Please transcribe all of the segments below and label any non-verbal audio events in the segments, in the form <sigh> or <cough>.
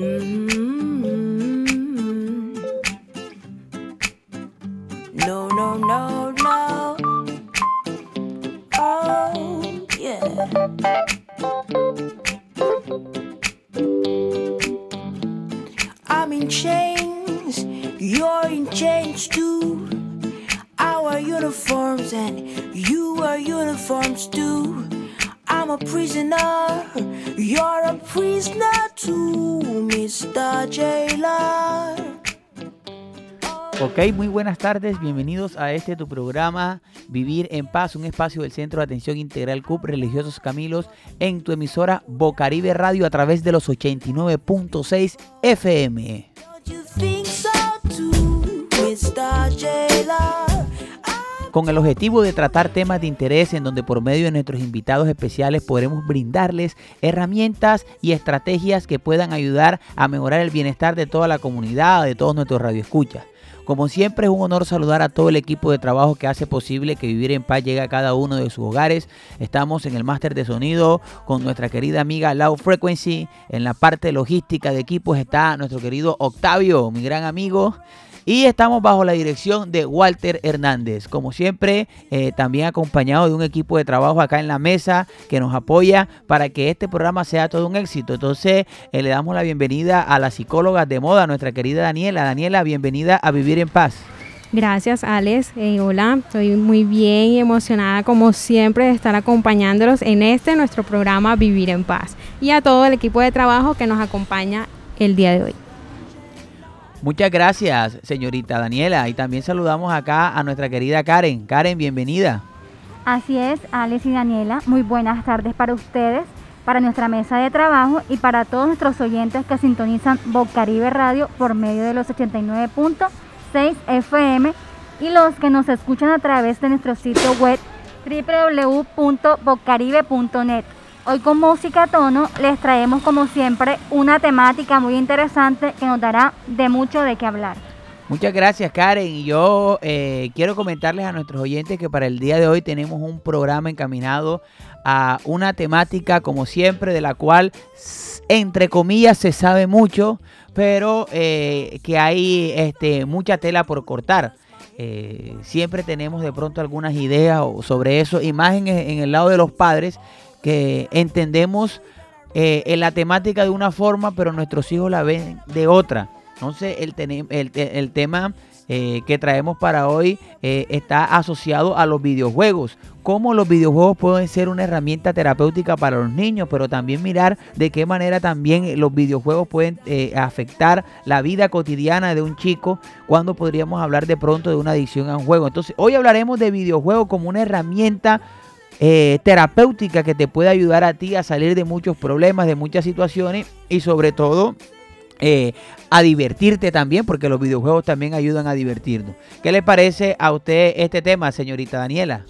No, muy buenas tardes, bienvenidos a este tu programa Vivir en Paz, un espacio del Centro de Atención Integral CUP Religiosos Camilos en tu emisora Bocaribe Radio a través de los 89.6 FM. Con el objetivo de tratar temas de interés en donde por medio de nuestros invitados especiales podremos brindarles herramientas y estrategias que puedan ayudar a mejorar el bienestar de toda la comunidad, de todos nuestros radioescuchas. Como siempre es un honor saludar a todo el equipo de trabajo que hace posible que Vivir en Paz llegue a cada uno de sus hogares. Estamos en el máster de sonido con nuestra querida amiga Loud Frequency. En la parte logística de equipos está nuestro querido Octavio, mi gran amigo. Y estamos bajo la dirección de Walter Hernández. Como siempre, eh, también acompañado de un equipo de trabajo acá en la mesa que nos apoya para que este programa sea todo un éxito. Entonces, eh, le damos la bienvenida a la psicóloga de moda, nuestra querida Daniela. Daniela, bienvenida a Vivir en Paz. Gracias, Alex. Eh, hola, estoy muy bien y emocionada como siempre de estar acompañándolos en este nuestro programa Vivir en Paz y a todo el equipo de trabajo que nos acompaña el día de hoy. Muchas gracias, señorita Daniela. Y también saludamos acá a nuestra querida Karen. Karen, bienvenida. Así es, Alex y Daniela, muy buenas tardes para ustedes, para nuestra mesa de trabajo y para todos nuestros oyentes que sintonizan Bocaribe Radio por medio de los 89.6 FM y los que nos escuchan a través de nuestro sitio web www.bocaribe.net. Hoy con música a tono les traemos como siempre una temática muy interesante que nos dará de mucho de qué hablar. Muchas gracias, Karen. Y yo eh, quiero comentarles a nuestros oyentes que para el día de hoy tenemos un programa encaminado a una temática, como siempre, de la cual, entre comillas, se sabe mucho, pero eh, que hay este, mucha tela por cortar. Eh, siempre tenemos de pronto algunas ideas sobre eso, y en el lado de los padres, que entendemos eh, en la temática de una forma, pero nuestros hijos la ven de otra. Entonces, el, tema eh, que traemos para hoy eh, está asociado a los videojuegos. Cómo los videojuegos pueden ser una herramienta terapéutica para los niños, pero también mirar de qué manera también los videojuegos pueden eh, afectar la vida cotidiana de un chico, cuando podríamos hablar de pronto de una adicción a un juego. Entonces, hoy hablaremos de videojuegos como una herramienta eh, terapéutica que te puede ayudar a ti a salir de muchos problemas, de muchas situaciones y sobre todo eh, a divertirte también, porque los videojuegos también ayudan a divertirnos. ¿Qué le parece a usted este tema, señorita Daniela?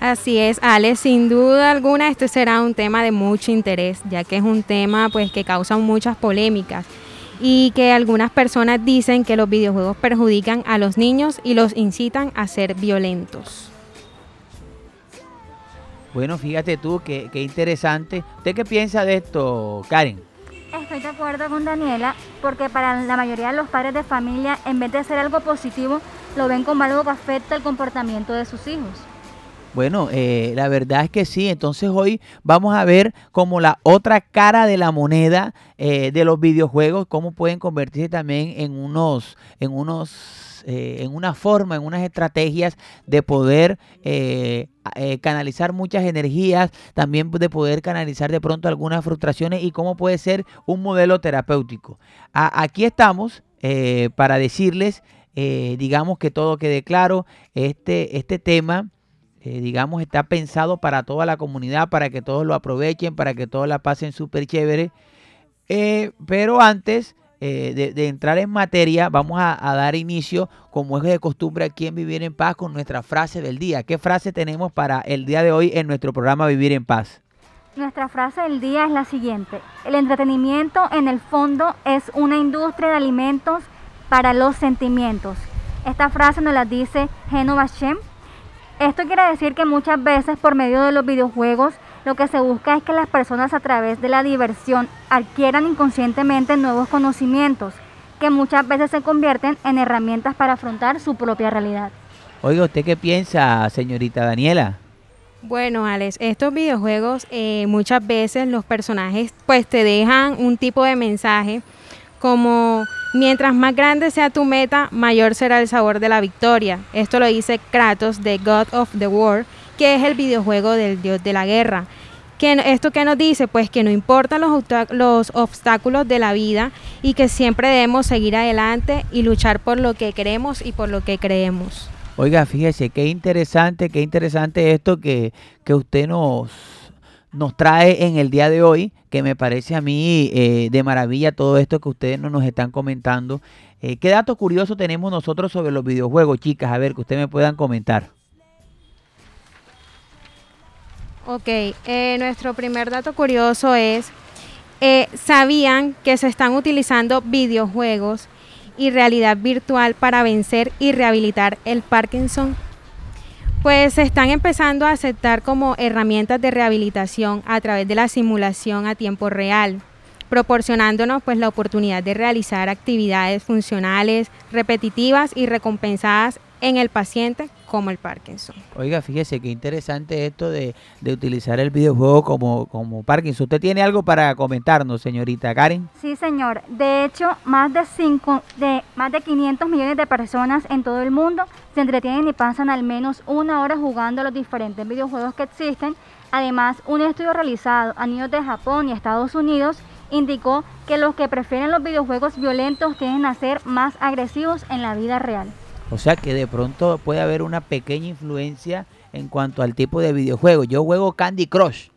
Así es, Alex, sin duda alguna este será un tema de mucho interés, ya que es un tema pues que causa muchas polémicas y que algunas personas dicen que los videojuegos perjudican a los niños y los incitan a ser violentos. Bueno, fíjate tú, qué, qué interesante. ¿Usted qué piensa de esto, Karen? Estoy de acuerdo con Daniela porque para la mayoría de los padres de familia, en vez de ser algo positivo, lo ven como algo que afecta el comportamiento de sus hijos. Bueno, eh, la verdad es que sí. Entonces hoy vamos a ver como la otra cara de la moneda eh, de los videojuegos, cómo pueden convertirse también en unos, en unos, eh, en una forma, en unas estrategias de poder eh, eh, canalizar muchas energías, también de poder canalizar de pronto algunas frustraciones y cómo puede ser un modelo terapéutico. Aquí estamos para decirles, digamos que todo quede claro, este, este tema digamos, está pensado para toda la comunidad, para que todos lo aprovechen, para que todos la pasen súper chévere. Pero antes eh, de, entrar en materia, vamos a, dar inicio, como es de costumbre aquí en Vivir en Paz, con nuestra frase del día. ¿Qué frase tenemos para el día de hoy en nuestro programa Vivir en Paz? Nuestra frase del día es la siguiente. El entretenimiento en el fondo es una industria de alimentos para los sentimientos. Esta frase nos la dice Geno Bashem. Esto quiere decir que muchas veces por medio de los videojuegos lo que se busca es que las personas a través de la diversión adquieran inconscientemente nuevos conocimientos que muchas veces se convierten en herramientas para afrontar su propia realidad. Oiga, ¿usted qué piensa, señorita Daniela? Bueno, Alex, estos videojuegos eh, muchas veces los personajes pues te dejan un tipo de mensaje como mientras más grande sea tu meta, mayor será el sabor de la victoria. Esto lo dice Kratos de God of the War, que es el videojuego del dios de la guerra. ¿Qué, ¿Esto qué nos dice? Pues que no importan los, los obstáculos de la vida y que siempre debemos seguir adelante y luchar por lo que queremos y por lo que creemos. Oiga, fíjese, qué interesante, qué interesante esto que, que usted nos, nos trae en el día de hoy, que me parece a mí eh, de maravilla todo esto que ustedes nos están comentando. Eh, ¿Qué dato curioso tenemos nosotros sobre los videojuegos, chicas? A ver, que ustedes me puedan comentar. Ok, eh, nuestro primer dato curioso es, eh, ¿sabían que se están utilizando videojuegos y realidad virtual para vencer y rehabilitar el Parkinson? Pues se están empezando a aceptar como herramientas de rehabilitación a través de la simulación a tiempo real, proporcionándonos pues la oportunidad de realizar actividades funcionales, repetitivas y recompensadas en el paciente como el Parkinson. Oiga, fíjese qué interesante esto de, de utilizar el videojuego como, como Parkinson. ¿Usted tiene algo para comentarnos, señorita Karen? Sí, señor. De hecho, más de, cinco, de, más de 500 millones de personas en todo el mundo se entretienen y pasan al menos una hora jugando los diferentes videojuegos que existen. Además, un estudio realizado a niños de Japón y Estados Unidos indicó que los que prefieren los videojuegos violentos tienden a ser más agresivos en la vida real. O sea que de pronto puede haber una pequeña influencia en cuanto al tipo de videojuego. Yo juego Candy Crush.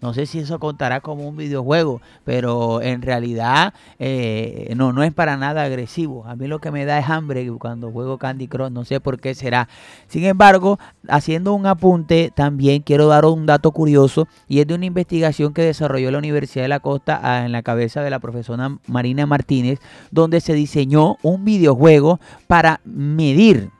No sé si eso contará como un videojuego, pero en realidad eh, no, no es para nada agresivo. A mí lo que me da es hambre cuando juego Candy Crush, no sé por qué será. Sin embargo, haciendo un apunte, también quiero dar un dato curioso y es de una investigación que desarrolló la Universidad de la Costa ah, en la cabeza de la profesora Marina Martínez, donde se diseñó un videojuego para medir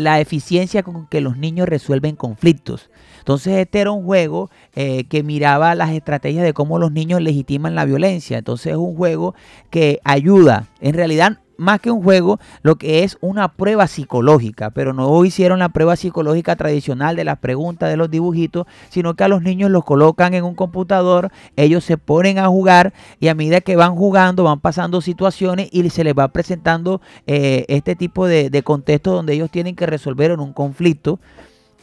la eficiencia con que los niños resuelven conflictos. Entonces este era un juego eh, que miraba las estrategias de cómo los niños legitiman la violencia. Entonces es un juego que ayuda, en realidad más que un juego, lo que es una prueba psicológica, pero no hicieron la prueba psicológica tradicional de las preguntas de los dibujitos, sino que a los niños los colocan en un computador, ellos se ponen a jugar y a medida que van jugando van pasando situaciones y se les va presentando eh, este tipo de, de contexto donde ellos tienen que resolver en un conflicto.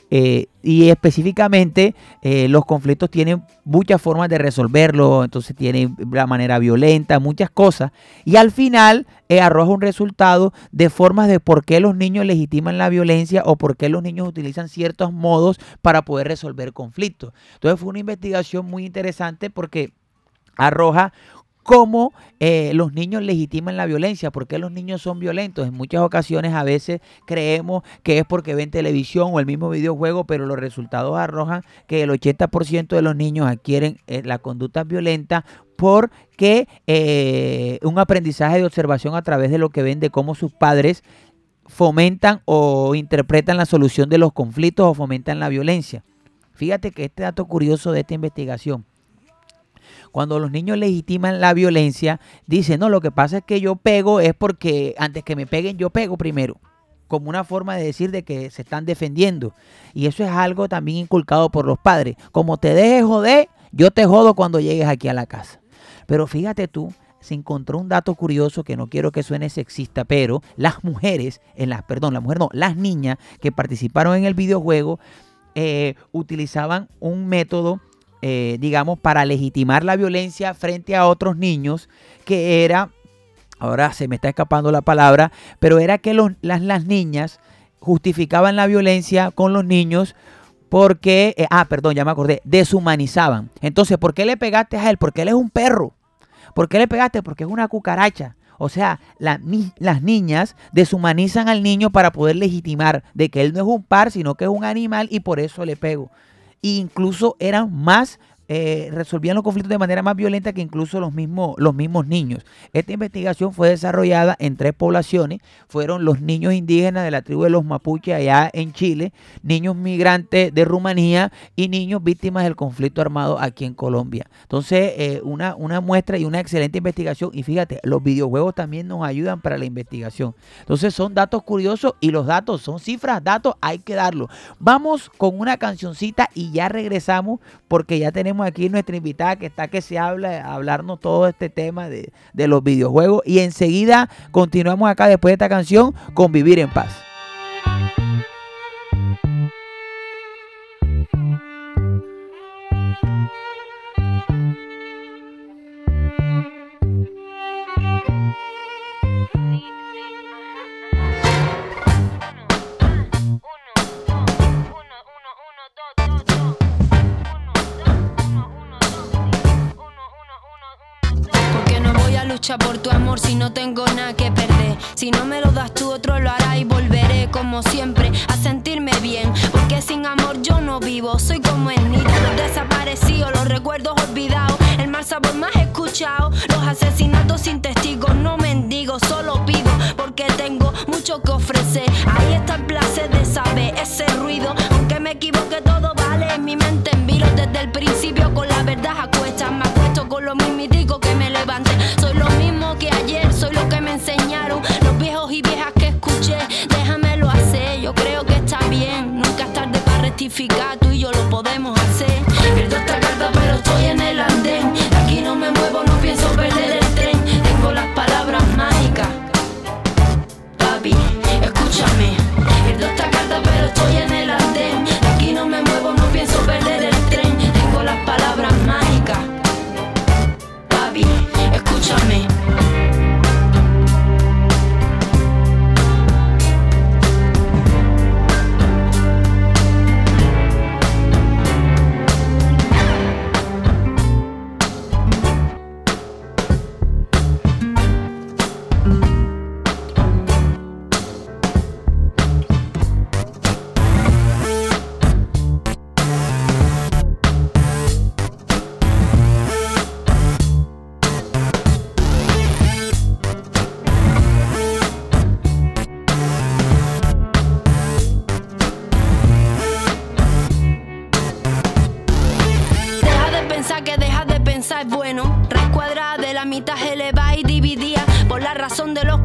Eh, y específicamente eh, los conflictos tienen muchas formas de resolverlo, entonces tienen la manera violenta, muchas cosas. Y al final eh, arroja un resultado de formas de por qué los niños legitiman la violencia o por qué los niños utilizan ciertos modos para poder resolver conflictos. Entonces fue una investigación muy interesante porque arroja cómo eh, los niños legitiman la violencia, por qué los niños son violentos. En muchas ocasiones a veces creemos que es porque ven televisión o el mismo videojuego, pero los resultados arrojan que el 80% de los niños adquieren eh, la conducta violenta porque eh, un aprendizaje de observación a través de lo que ven de cómo sus padres fomentan o interpretan la solución de los conflictos o fomentan la violencia. Fíjate que este dato curioso de esta investigación cuando los niños legitiman la violencia, dicen, no, lo que pasa es que yo pego es porque antes que me peguen yo pego primero como una forma de decir de que se están defendiendo. Y eso es algo también inculcado por los padres. Como te dejes joder, yo te jodo cuando llegues aquí a la casa. Pero fíjate tú, se encontró un dato curioso que no quiero que suene sexista, pero las mujeres, en las, perdón, las mujeres no, las niñas que participaron en el videojuego eh, utilizaban un método eh, digamos, para legitimar la violencia frente a otros niños, que era, ahora se me está escapando la palabra, pero era que las, las niñas justificaban la violencia con los niños porque, eh, ah, perdón, ya me acordé, deshumanizaban. Entonces, ¿por qué le pegaste a él? Porque él es un perro. ¿Por qué le pegaste? Porque es una cucaracha. O sea, las niñas deshumanizan al niño para poder legitimar de que él no es un par, sino que es un animal y por eso le pego incluso eran más eh, resolvían los conflictos de manera más violenta que incluso los mismos, los mismos niños. Esta investigación fue desarrollada en tres poblaciones. Fueron los niños indígenas de la tribu de los Mapuche allá en Chile, niños migrantes de Rumanía y niños víctimas del conflicto armado aquí en Colombia. Entonces, eh, una, una muestra y una excelente investigación. Y fíjate, los videojuegos también nos ayudan para la investigación. Entonces, son datos curiosos y los datos son cifras, datos, hay que darlos. Vamos con una cancioncita y ya regresamos porque ya tenemos aquí nuestra invitada que está que se habla, a hablarnos todo este tema de, de los videojuegos. Y enseguida continuamos acá después de esta canción con Vivir en Paz. Siempre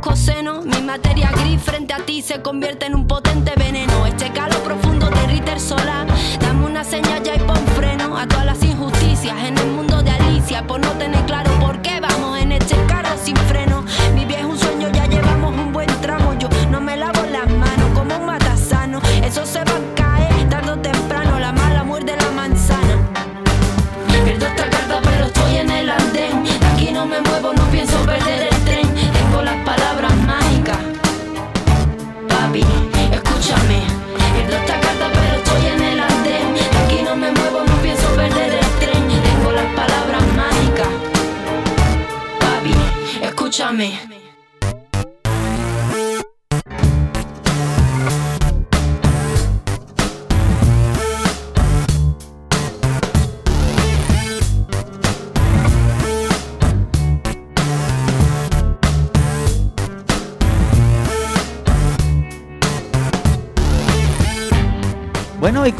cosenos. Mi materia gris frente a ti se convierte en un potente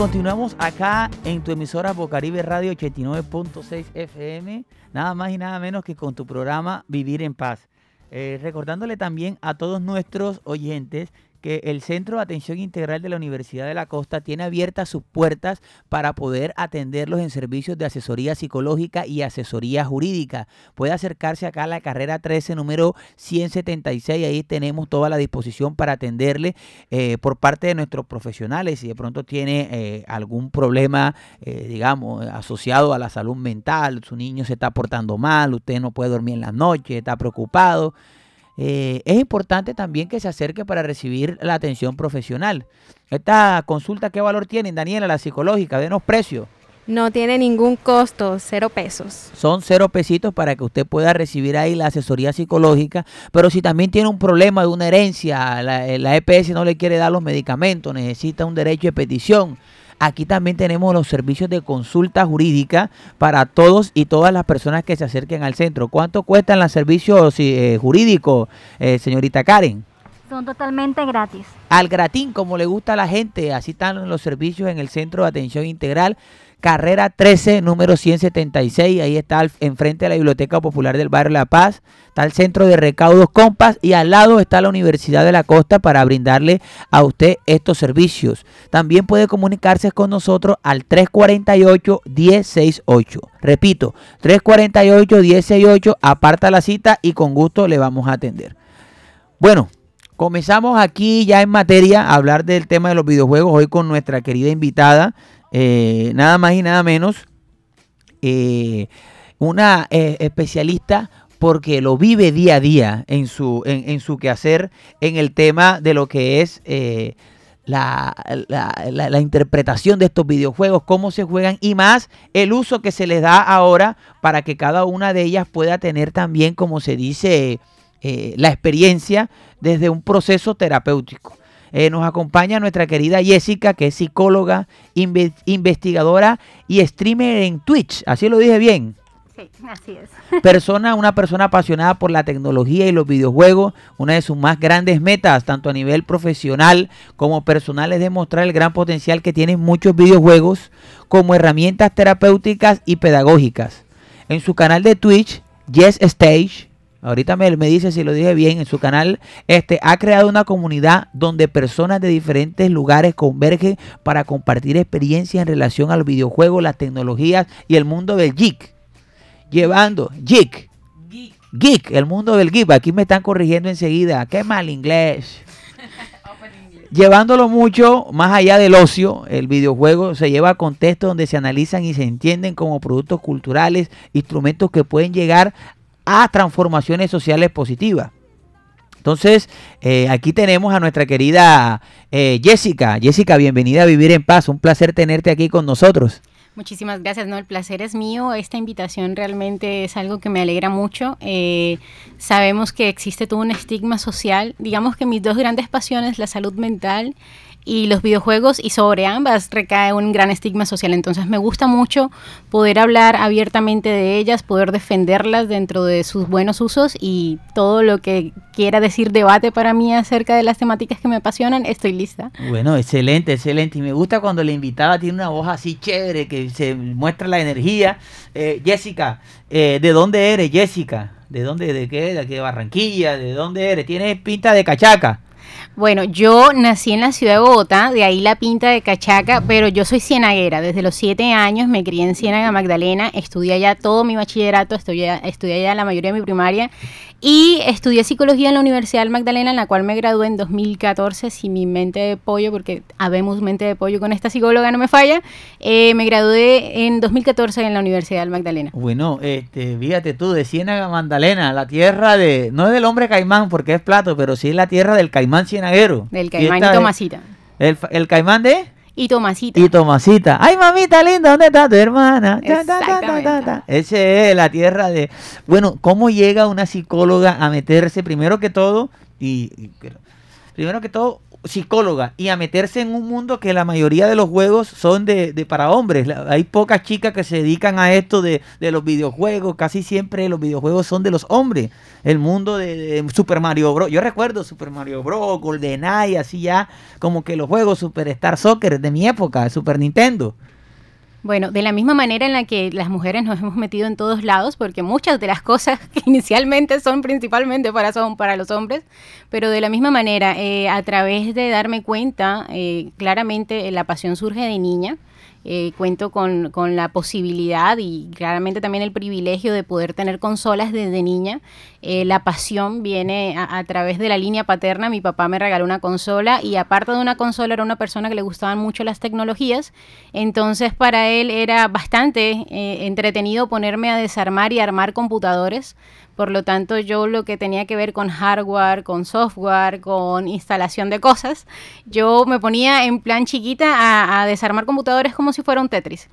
continuamos acá en tu emisora Bocaribe Radio 89.6 FM, nada más y nada menos que con tu programa Vivir en Paz. Eh, recordándole también a todos nuestros oyentes que el Centro de Atención Integral de la Universidad de la Costa tiene abiertas sus puertas para poder atenderlos en servicios de asesoría psicológica y asesoría jurídica. Puede acercarse acá a la carrera 13, número 176. Ahí tenemos toda la disposición para atenderle eh, por parte de nuestros profesionales. Si de pronto tiene eh, algún problema, eh, digamos, asociado a la salud mental, su niño se está portando mal, usted no puede dormir en la noche, está preocupado. Eh, es importante también que se acerque para recibir la atención profesional. Esta consulta, ¿qué valor tiene, Daniela, la psicológica? Denos precio. No tiene ningún costo, cero pesos. Son cero pesitos para que usted pueda recibir ahí la asesoría psicológica. Pero si también tiene un problema de una herencia, la, la EPS no le quiere dar los medicamentos, necesita un derecho de petición. Aquí también tenemos los servicios de consulta jurídica para todos y todas las personas que se acerquen al centro. ¿Cuánto cuestan los servicios eh, jurídicos, eh, señorita Karen? Son totalmente gratis. Al gratín, como le gusta a la gente, así están los servicios en el Centro de Atención Integral. Carrera 13, número 176. Ahí está enfrente de la Biblioteca Popular del Barrio La Paz. Está el Centro de Recaudos Compas y al lado está la Universidad de la Costa para brindarle a usted estos servicios. También puede comunicarse con nosotros al 348-1068. Repito, 348-1068. Aparta la cita y con gusto le vamos a atender. Bueno, comenzamos aquí ya en materia a hablar del tema de los videojuegos hoy con nuestra querida invitada, eh, nada más y nada menos, eh, una eh, especialista porque lo vive día a día en su, en, su quehacer en el tema de lo que es eh, la, la- la- la interpretación de estos videojuegos, cómo se juegan y más el uso que se les da ahora para que cada una de ellas pueda tener también, como se dice, la experiencia desde un proceso terapéutico. Eh, nos acompaña nuestra querida Jessica, que es psicóloga, inve- investigadora y streamer en Twitch. Así lo dije bien. Sí, así es. <laughs> Persona, una persona apasionada por la tecnología y los videojuegos. Una de sus más grandes metas, tanto a nivel profesional como personal, es demostrar el gran potencial que tienen muchos videojuegos como herramientas terapéuticas y pedagógicas. En su canal de Twitch, Yes Stage, ahorita me, me dice si lo dije bien, en su canal este, ha creado una comunidad donde personas de diferentes lugares convergen para compartir experiencias en relación a los videojuegos, las tecnologías y el mundo del geek llevando geek, geek, el mundo del geek. Aquí me están corrigiendo enseguida. Qué mal inglés. <laughs> Llevándolo mucho más allá del ocio, el videojuego se lleva a contextos donde se analizan y se entienden como productos culturales, instrumentos que pueden llegar a transformaciones sociales positivas. Entonces, eh, aquí tenemos a nuestra querida eh, Jessica. Jessica, bienvenida a Vivir en Paz. Un placer tenerte aquí con nosotros. Muchísimas gracias, no, el placer es mío. Esta invitación realmente es algo que me alegra mucho. Eh, sabemos que existe todo un estigma social. Digamos que mis dos grandes pasiones, la salud mental y los videojuegos, y sobre ambas recae un gran estigma social. Entonces me gusta mucho poder hablar abiertamente de ellas, poder defenderlas dentro de sus buenos usos y todo lo que quiera decir debate para mí acerca de las temáticas que me apasionan, estoy lista. Bueno, excelente, excelente. Y me gusta cuando la invitada tiene una voz así chévere, que se muestra la energía. Eh, Jessica, eh, ¿de dónde eres, Jessica? ¿De dónde, de qué? ¿De qué Barranquilla? ¿De dónde eres? Tienes pinta de cachaca. Bueno, yo nací en la ciudad de Bogotá, de ahí la pinta de cachaca, pero yo soy cienaguera. Desde los siete años me crié en Ciénaga Magdalena, estudié allá todo mi bachillerato, estudié, estudié allá la mayoría de mi primaria y estudié psicología en la Universidad del Magdalena, en la cual me gradué en 2014, si mi mente de pollo, porque habemos mente de pollo con esta psicóloga, no me falla, eh, me gradué en 2014 en la Universidad del Magdalena. Bueno, este, fíjate tú, de Ciénaga Magdalena, la tierra de, no es del hombre caimán porque es plato, pero sí es la tierra del caimán cienaguero. Del Caimán y Tomasita. El, el caimán de... Y Tomasita. Y Tomasita. Ay, mamita linda, ¿dónde está tu hermana? Ta, ta, ta. Ese es la tierra de... Bueno, ¿cómo llega una psicóloga a meterse, primero que todo, y, primero que todo, psicóloga, y a meterse en un mundo que la mayoría de los juegos son de, para hombres? Hay pocas chicas que se dedican a esto de, de los videojuegos, casi siempre los videojuegos son de los hombres. El mundo de, de Super Mario Bros. Yo recuerdo Super Mario Bros, GoldenEye, así ya, como que los juegos Superstar Soccer de mi época, Super Nintendo. Bueno, de la misma manera en la que las mujeres nos hemos metido en todos lados, porque muchas de las cosas <laughs> que inicialmente son principalmente para, son para los hombres, pero de la misma manera, eh, a través de darme cuenta, eh, claramente la pasión surge de niña. Eh, cuento con, con la posibilidad y claramente también el privilegio de poder tener consolas desde niña. Eh, la pasión viene a, través de la línea paterna. Mi papá me regaló una consola y aparte de una consola era una persona que le gustaban mucho las tecnologías. Entonces para él era bastante eh, entretenido ponerme a desarmar y armar computadores. Por lo tanto, yo lo que tenía que ver con hardware, con software, con instalación de cosas, yo me ponía en plan chiquita a, a desarmar computadores como si fuera un Tetris.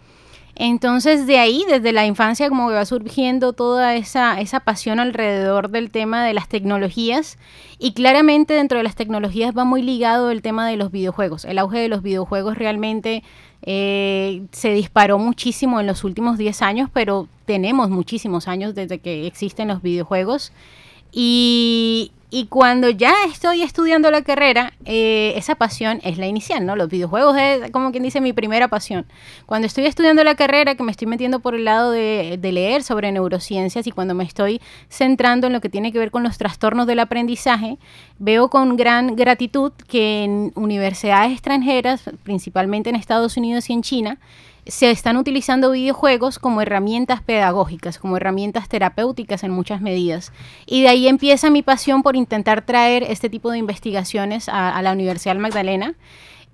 Entonces de ahí, desde la infancia, como que va surgiendo toda esa, esa pasión alrededor del tema de las tecnologías y claramente dentro de las tecnologías va muy ligado el tema de los videojuegos. El auge de los videojuegos realmente eh, se disparó muchísimo en los últimos 10 años, pero tenemos muchísimos años desde que existen los videojuegos. Y, cuando ya estoy estudiando la carrera, eh, esa pasión es la inicial, ¿no? Los videojuegos es como quien dice mi primera pasión. Cuando estoy estudiando la carrera, que me estoy metiendo por el lado de, de, leer sobre neurociencias y cuando me estoy centrando en lo que tiene que ver con los trastornos del aprendizaje, veo con gran gratitud que en universidades extranjeras, principalmente en Estados Unidos y en China, se están utilizando videojuegos como herramientas pedagógicas, como herramientas terapéuticas en muchas medidas. Y de ahí empieza mi pasión por intentar traer este tipo de investigaciones a, la Universidad Magdalena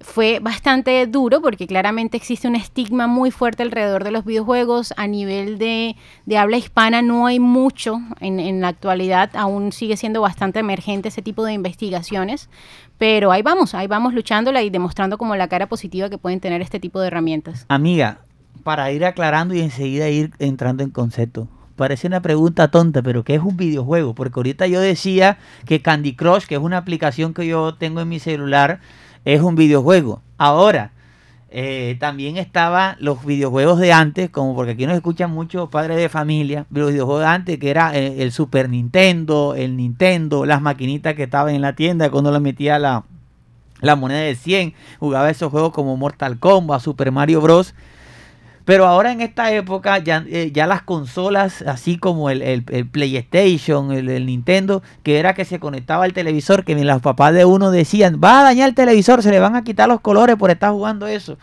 fue bastante duro porque claramente existe un estigma muy fuerte alrededor de los videojuegos. A nivel de, de habla hispana no hay mucho en, en, la actualidad, aún sigue siendo bastante emergente ese tipo de investigaciones, pero ahí vamos, ahí vamos luchándola y demostrando como la cara positiva que pueden tener este tipo de herramientas. Amiga, para ir aclarando y enseguida ir entrando en concepto. Parece una pregunta tonta, pero ¿qué es un videojuego? Porque ahorita yo decía que Candy Crush, que es una aplicación que yo tengo en mi celular, es un videojuego. Ahora, eh, también estaban los videojuegos de antes, como porque aquí nos escuchan muchos padres de familia, los videojuegos de antes que era eh, el Super Nintendo, el Nintendo, las maquinitas que estaban en la tienda cuando le metía la, la moneda de 100, jugaba esos juegos como Mortal Kombat, Super Mario Bros. Pero ahora en esta época ya, eh, ya las consolas, así como el, el, el PlayStation, el, el, Nintendo, que era que se conectaba al televisor, que los papás de uno decían, va a dañar el televisor, se le van a quitar los colores por estar jugando eso.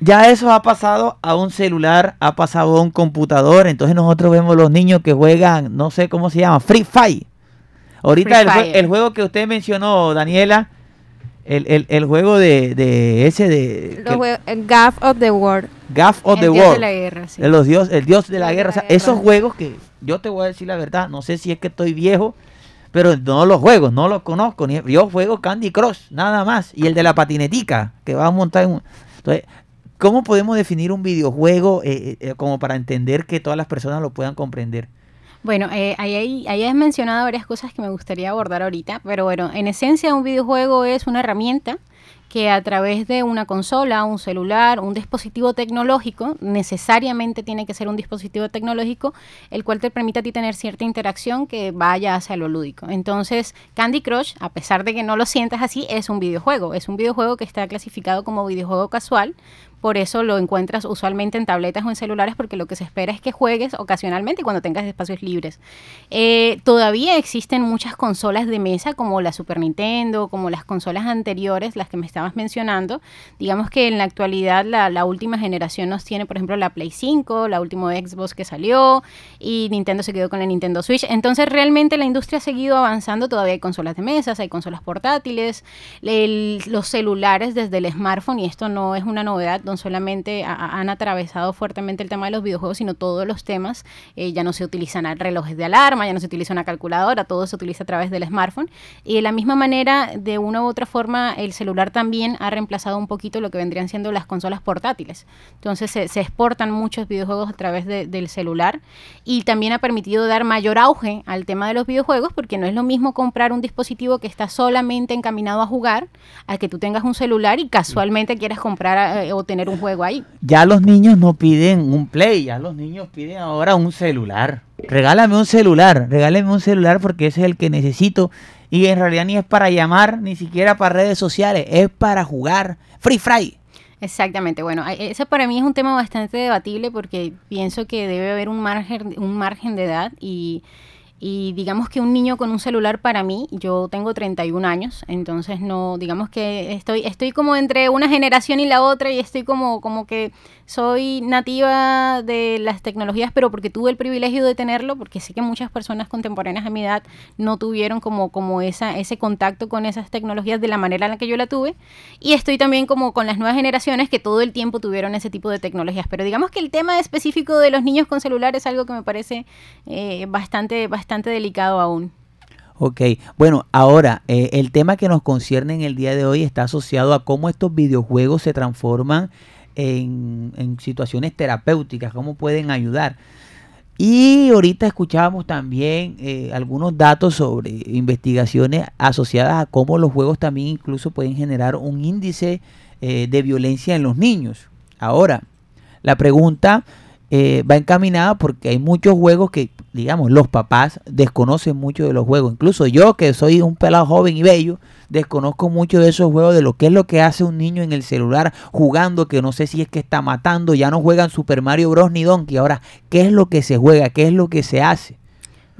Ya eso ha pasado a un celular, ha pasado a un computador, entonces nosotros vemos los niños que juegan, no sé cómo se llama, Free Fire. Ahorita Free el, Fire. el juego que usted mencionó, Daniela, el, el, el juego de, de ese de... Los eh, Gaff of the World. Gaff of el the dios World. de la guerra, sí. de los dios, el dios de la Dios guerra. de O sea, la guerra. esos juegos que yo te voy a decir la verdad, no sé si es que estoy viejo, pero no los juego, no los conozco. Ni, yo juego Candy Crush, nada más. Y el de la patinetica, que va a montar en un... Entonces, ¿cómo podemos definir un videojuego eh, eh, como para entender que todas las personas lo puedan comprender? Bueno, eh, ahí, ahí, has mencionado varias cosas que me gustaría abordar ahorita, pero bueno, en esencia un videojuego es una herramienta que a través de una consola, un celular, un dispositivo tecnológico, necesariamente tiene que ser un dispositivo tecnológico, el cual te permite a ti tener cierta interacción que vaya hacia lo lúdico. Entonces, Candy Crush, a pesar de que no lo sientas así, es un videojuego. Es un videojuego que está clasificado como videojuego casual, por eso lo encuentras usualmente en tabletas o en celulares, porque lo que se espera es que juegues ocasionalmente cuando tengas espacios libres. Eh, todavía existen muchas consolas de mesa, como la Super Nintendo, como las consolas anteriores, las que me estabas mencionando. Digamos que en la actualidad la, última generación nos tiene, por ejemplo, la Play 5, la última Xbox que salió, y Nintendo se quedó con la Nintendo Switch. Entonces realmente la industria ha seguido avanzando, todavía hay consolas de mesas, hay consolas portátiles, los celulares desde el smartphone, y esto no es una novedad, no solamente ha- ha- han atravesado fuertemente el tema de los videojuegos, sino todos los temas. Eh, ya no se utilizan relojes de alarma, ya no se utiliza una calculadora, todo se utiliza a través del smartphone. Y de la misma manera, de una u otra forma, el celular también ha reemplazado un poquito lo que vendrían siendo las consolas portátiles. Entonces se, se exportan muchos videojuegos a través de- del celular y también ha permitido dar mayor auge al tema de los videojuegos porque no es lo mismo comprar un dispositivo que está solamente encaminado a jugar a que tú tengas un celular y casualmente quieras comprar eh, o tener un juego ahí. Ya los niños no piden un play, ya los niños piden ahora un celular. Regálame un celular, regálame un celular porque ese es el que necesito. Y en realidad ni es para llamar, ni siquiera para redes sociales, es para jugar Free Fry. Exactamente, bueno, a- ese para mí es un tema bastante debatible porque pienso que debe haber un margen, un margen de edad y, y digamos que un niño con un celular para mí, yo tengo 31 años, entonces no, digamos que estoy, estoy como entre una generación y la otra y estoy como, como que soy nativa de las tecnologías, pero porque tuve el privilegio de tenerlo, porque sé que muchas personas contemporáneas a mi edad no tuvieron como, como esa, ese contacto con esas tecnologías de la manera en la que yo la tuve. Y estoy también como con las nuevas generaciones que todo el tiempo tuvieron ese tipo de tecnologías. Pero digamos que el tema específico de los niños con celular es algo que me parece eh, bastante, bastante delicado aún. Ok, bueno, ahora eh, el tema que nos concierne en el día de hoy está asociado a cómo estos videojuegos se transforman en, en situaciones terapéuticas, cómo pueden ayudar. Y ahorita escuchábamos también eh, algunos datos sobre investigaciones asociadas a cómo los juegos también incluso pueden generar un índice eh, de violencia en los niños. Ahora, la pregunta eh, va encaminada porque hay muchos juegos que, digamos, los papás desconocen mucho de los juegos. Incluso yo, que soy un pelado joven y bello, desconozco mucho de esos juegos, de lo que es lo que hace un niño en el celular jugando, que no sé si es que está matando, ya no juegan Super Mario Bros. ni Donkey. Ahora, ¿qué es lo que se juega? ¿Qué es lo que se hace?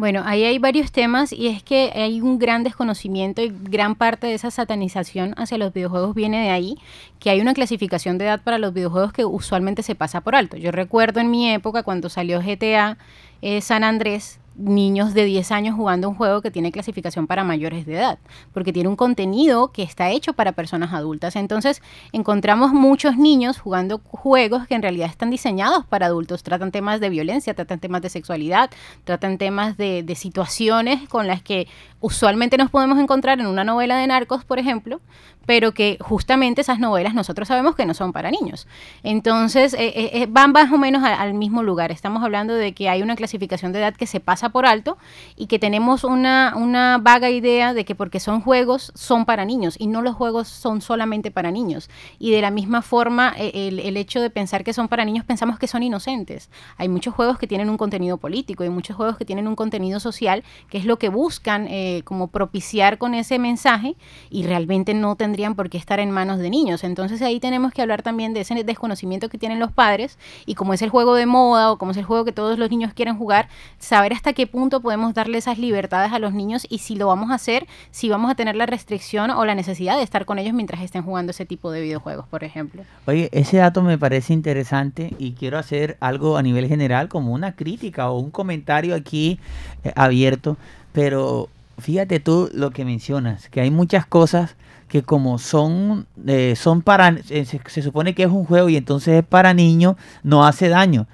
Bueno, ahí hay varios temas y es que hay un gran desconocimiento y gran parte de esa satanización hacia los videojuegos viene de ahí, que hay una clasificación de edad para los videojuegos que usualmente se pasa por alto. Yo recuerdo en mi época cuando salió GTA eh, San Andrés, niños de 10 años jugando un juego que tiene clasificación para mayores de edad, porque tiene un contenido que está hecho para personas adultas. Entonces, encontramos muchos niños jugando juegos que en realidad están diseñados para adultos. Tratan temas de violencia, tratan temas de sexualidad, tratan temas de, de situaciones con las que usualmente nos podemos encontrar en una novela de narcos, por ejemplo, pero que justamente esas novelas nosotros sabemos que no son para niños. Entonces, eh, eh, eh, van más o menos al mismo lugar. Estamos hablando de que hay una clasificación de edad que se pasa por alto y que tenemos una, una vaga idea de que porque son juegos son para niños y no los juegos son solamente para niños. Y de la misma forma, el, el hecho de pensar que son para niños pensamos que son inocentes. Hay muchos juegos que tienen un contenido político, hay muchos juegos que tienen un contenido social, que es lo que buscan como propiciar con ese mensaje y realmente no tendrían por qué estar en manos de niños. Entonces ahí tenemos que hablar también de ese desconocimiento que tienen los padres y como es el juego de moda o como es el juego que todos los niños quieren jugar, saber hasta qué punto podemos darle esas libertades a los niños y si lo vamos a hacer, si vamos a tener la restricción o la necesidad de estar con ellos mientras estén jugando ese tipo de videojuegos, por ejemplo. Oye, ese dato me parece interesante y quiero hacer algo a nivel general como una crítica o un comentario aquí eh, abierto, pero fíjate tú lo que mencionas, que hay muchas cosas que como son, eh, son para, eh, se, supone que es un juego y entonces es para niños, no hace daño,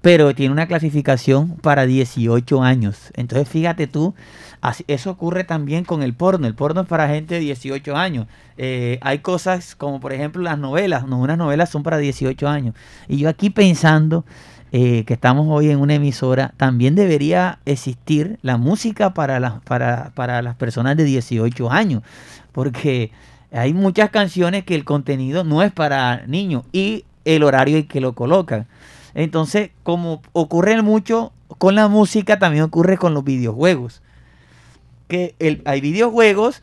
pero tiene una clasificación para 18 años. Entonces fíjate tú, eso ocurre también con el porno, el porno es para gente de 18 años. Eh, hay cosas como por ejemplo las novelas, no, unas novelas son para 18 años. Y yo aquí pensando... que estamos hoy en una emisora, también debería existir la música para las, para, para las personas de 18 años porque hay muchas canciones que el contenido no es para niños y el horario en que lo colocan. Entonces, como ocurre mucho con la música, también ocurre con los videojuegos. Que hay videojuegos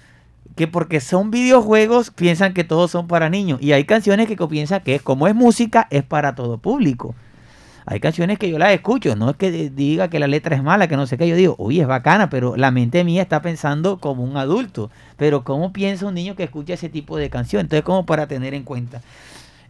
que porque son videojuegos piensan que todos son para niños. Y hay canciones que piensan que como es música, es para todo público. Hay canciones que yo las escucho, no es que diga que la letra es mala, que no sé qué, yo digo, uy, es bacana, pero la mente mía está pensando como un adulto. Pero ¿cómo piensa un niño que escucha ese tipo de canción? Entonces, como para tener en cuenta.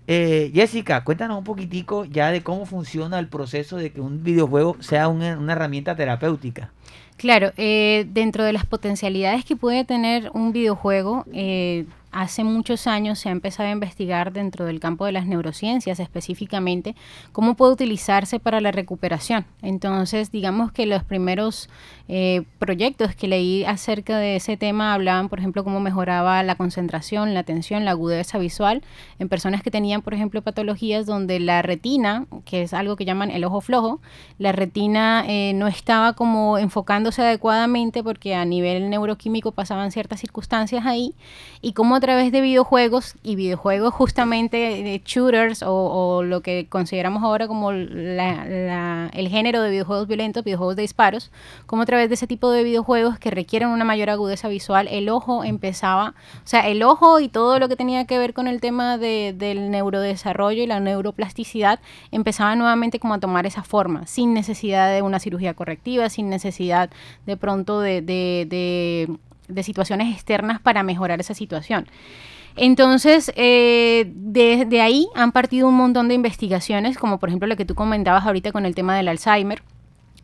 Eh, Jessica, cuéntanos un poquitico ya de cómo funciona el proceso de que un videojuego sea una, herramienta terapéutica. Claro, eh, dentro de las potencialidades que puede tener un videojuego, eh, hace muchos años se ha empezado a investigar dentro del campo de las neurociencias específicamente cómo puede utilizarse para la recuperación. Entonces, digamos que los primeros eh, proyectos que leí acerca de ese tema hablaban, por ejemplo, cómo mejoraba la concentración, la atención, la agudeza visual en personas que tenían, por ejemplo, patologías donde la retina, que es algo que llaman el ojo flojo, la retina eh, no estaba como enfocándose adecuadamente porque a nivel neuroquímico pasaban ciertas circunstancias ahí y cómo través de videojuegos y videojuegos justamente de shooters o, lo que consideramos ahora como el género de videojuegos violentos, videojuegos de disparos, como a través de ese tipo de videojuegos que requieren una mayor agudeza visual, el ojo empezaba, o sea, el ojo y todo lo que tenía que ver con el tema del neurodesarrollo y la neuroplasticidad empezaba nuevamente como a tomar esa forma, sin necesidad de una cirugía correctiva, sin necesidad de pronto de de situaciones externas para mejorar esa situación. Entonces, eh, de, ahí han partido un montón de investigaciones, como por ejemplo la que tú comentabas ahorita con el tema del Alzheimer,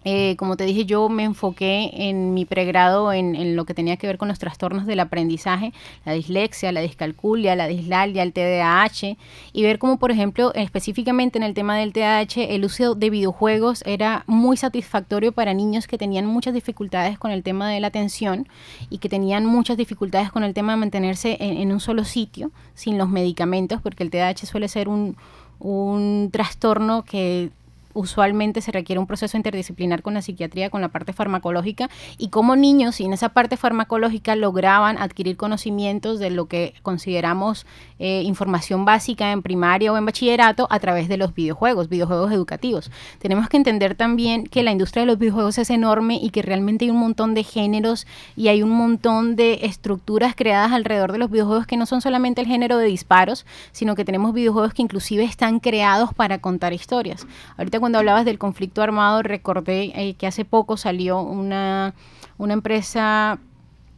eh, como te dije, yo me enfoqué en mi pregrado en, lo que tenía que ver con los trastornos del aprendizaje, la dislexia, la discalculia, la dislalia, el TDAH, y ver cómo, por ejemplo, específicamente en el tema del TDAH, el uso de videojuegos era muy satisfactorio para niños que tenían muchas dificultades con el tema de la atención y que tenían muchas dificultades con el tema de mantenerse en un solo sitio, sin los medicamentos, porque el TDAH suele ser un un trastorno que usualmente se requiere un proceso interdisciplinar con la psiquiatría, con la parte farmacológica, y como niños sin esa parte farmacológica lograban adquirir conocimientos de lo que consideramos eh, información básica en primaria o en bachillerato a través de los videojuegos, videojuegos educativos. Tenemos que entender también que la industria de los videojuegos es enorme y que realmente hay un montón de géneros y hay un montón de estructuras creadas alrededor de los videojuegos que no son solamente el género de disparos, sino que tenemos videojuegos que inclusive están creados para contar historias. Ahorita cuando hablabas del conflicto armado, recordé eh, que hace poco salió una, una empresa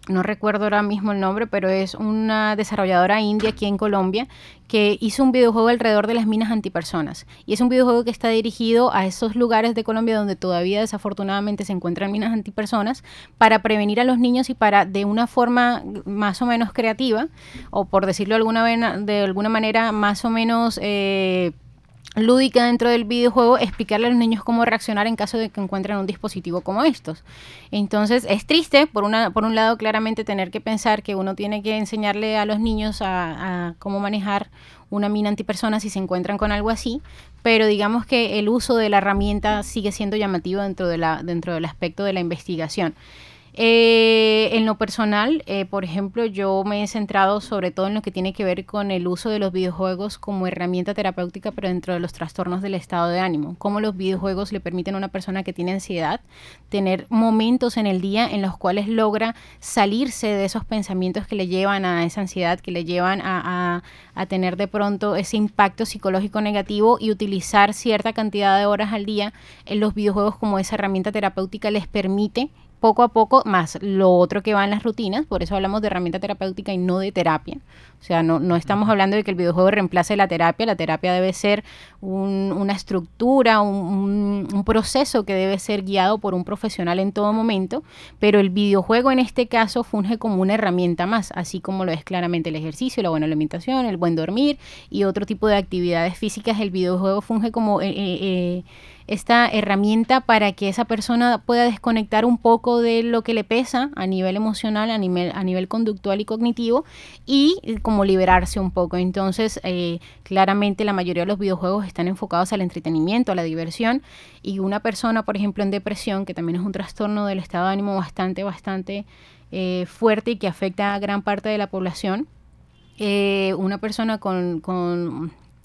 no recuerdo ahora mismo el nombre, pero es una desarrolladora india aquí en Colombia que hizo un videojuego alrededor de las minas antipersonas. Y es un videojuego que está dirigido a esos lugares de Colombia donde todavía desafortunadamente se encuentran minas antipersonas para prevenir a los niños y para de una forma más o menos creativa, o por decirlo de alguna, de alguna manera más o menos... Eh, lúdica dentro del videojuego explicarle a los niños cómo reaccionar en caso de que encuentren un dispositivo como estos. Entonces es triste, por, una, por un lado, claramente tener que pensar que uno tiene que enseñarle a los niños a, cómo manejar una mina antipersona si se encuentran con algo así, pero digamos que el uso de la herramienta sigue siendo llamativo dentro, de la, dentro del aspecto de la investigación. Eh, en lo personal, eh, por ejemplo, yo me he centrado sobre todo en lo que tiene que ver con el uso de los videojuegos como herramienta terapéutica, pero dentro de los trastornos del estado de ánimo. Cómo los videojuegos le permiten a una persona que tiene ansiedad tener momentos en el día en los cuales logra salirse de esos pensamientos que le llevan a esa ansiedad, que le llevan a, a tener de pronto ese impacto psicológico negativo y utilizar cierta cantidad de horas al día en los videojuegos como esa herramienta terapéutica les permite poco a poco, más lo otro que va en las rutinas, por eso hablamos de herramienta terapéutica y no de terapia. O sea, no, no estamos hablando de que el videojuego reemplace la terapia, la terapia debe ser una estructura, un, un, proceso que debe ser guiado por un profesional en todo momento, pero el videojuego en este caso funge como una herramienta más, así como lo es claramente el ejercicio, la buena alimentación, el buen dormir y otro tipo de actividades físicas, el videojuego funge como... Eh, eh, eh esta herramienta para que esa persona pueda desconectar un poco de lo que le pesa a nivel emocional, a nivel, a nivel conductual y cognitivo y eh, como liberarse un poco. Entonces, eh, claramente la mayoría de los videojuegos están enfocados al entretenimiento, a la diversión y una persona, por ejemplo, en depresión, que también es un trastorno del estado de ánimo bastante, bastante eh, fuerte y que afecta a gran parte de la población, una persona con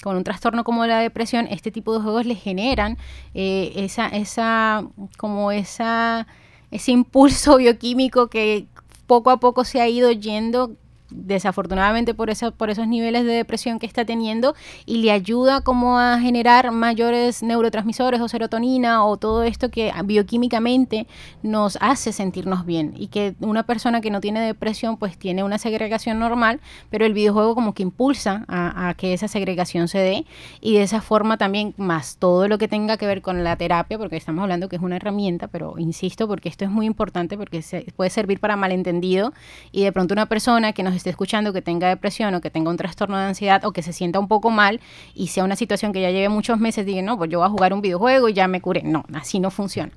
con un trastorno como la depresión, este tipo de juegos le generan eh, esa, esa, como esa, ese impulso <laughs> bioquímico que poco a poco se ha ido yendo desafortunadamente por, eso, por esos niveles de depresión que está teniendo y le ayuda como a generar mayores neurotransmisores o serotonina o todo esto que bioquímicamente nos hace sentirnos bien y que una persona que no tiene depresión pues tiene una segregación normal, pero el videojuego como que impulsa a, que esa segregación se dé y de esa forma también más todo lo que tenga que ver con la terapia, porque estamos hablando que es una herramienta, pero insisto porque esto es muy importante porque se, puede servir para malentendido y de pronto una persona que nos esté escuchando que tenga depresión o que tenga un trastorno de ansiedad o que se sienta un poco mal y sea una situación que ya lleve muchos meses, diga, no, pues yo voy a jugar un videojuego y ya me curé. No, así no funciona.